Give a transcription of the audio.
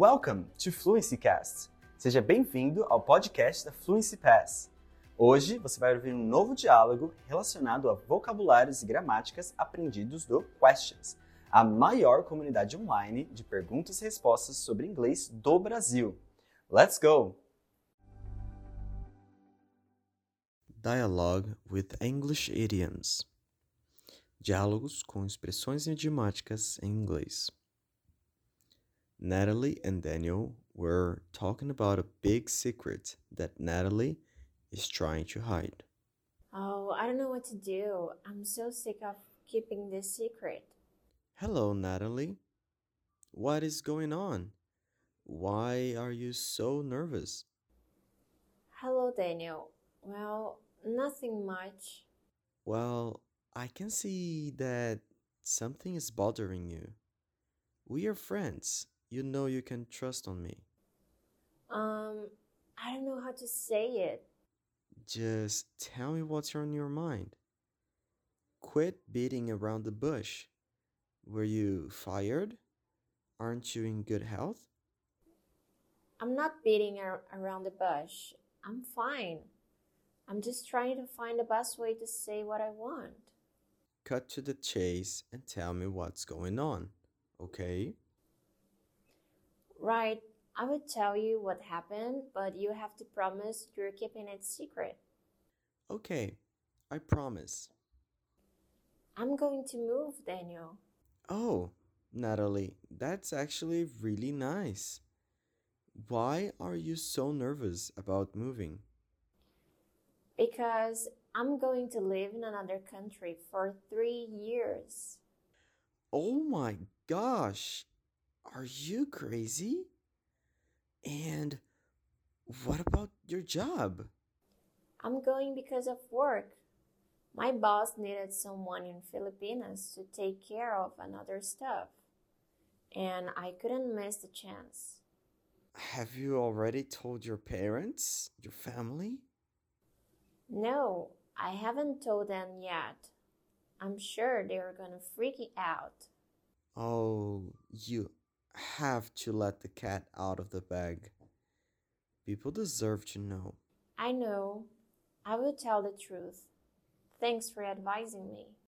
Welcome to Fluency Cast. Seja bem-vindo ao podcast da Fluency Pass. Hoje você vai ouvir um novo diálogo relacionado a vocabulários e gramáticas aprendidos do Questions, a maior comunidade online de perguntas e respostas sobre inglês do Brasil. Let's go! Dialogue with English Idioms. Diálogos com expressões idiomáticas em inglês. Natalie and Daniel were talking about a big secret that Natalie is trying to hide. Oh, I don't know what to do. I'm so sick of keeping this secret. Hello, Natalie. What is going on? Why are you so nervous? Hello, Daniel. Well, nothing much. Well, I can see that something is bothering you. We are friends. You know you can trust on me. Um, I don't know how to say it. Just tell me what's on your mind. Quit beating around the bush. Were you fired? Aren't you in good health? I'm not beating ar- around the bush. I'm fine. I'm just trying to find the best way to say what I want. Cut to the chase and tell me what's going on, okay? Right, I would tell you what happened, but you have to promise you're keeping it secret. Okay, I promise. I'm going to move, Daniel. Oh, Natalie, that's actually really nice. Why are you so nervous about moving? Because I'm going to live in another country for three years. Oh my gosh, are you crazy? And what about your job? I'm going because of work. My boss needed someone in Filipinas to take care of another stuff, and I couldn't miss the chance. Have you already told your parents, your family? No, I haven't told them yet. I'm sure they're gonna freak out. Oh, you have to let the cat out of the bag. People deserve to know. I know. I will tell the truth. Thanks for advising me.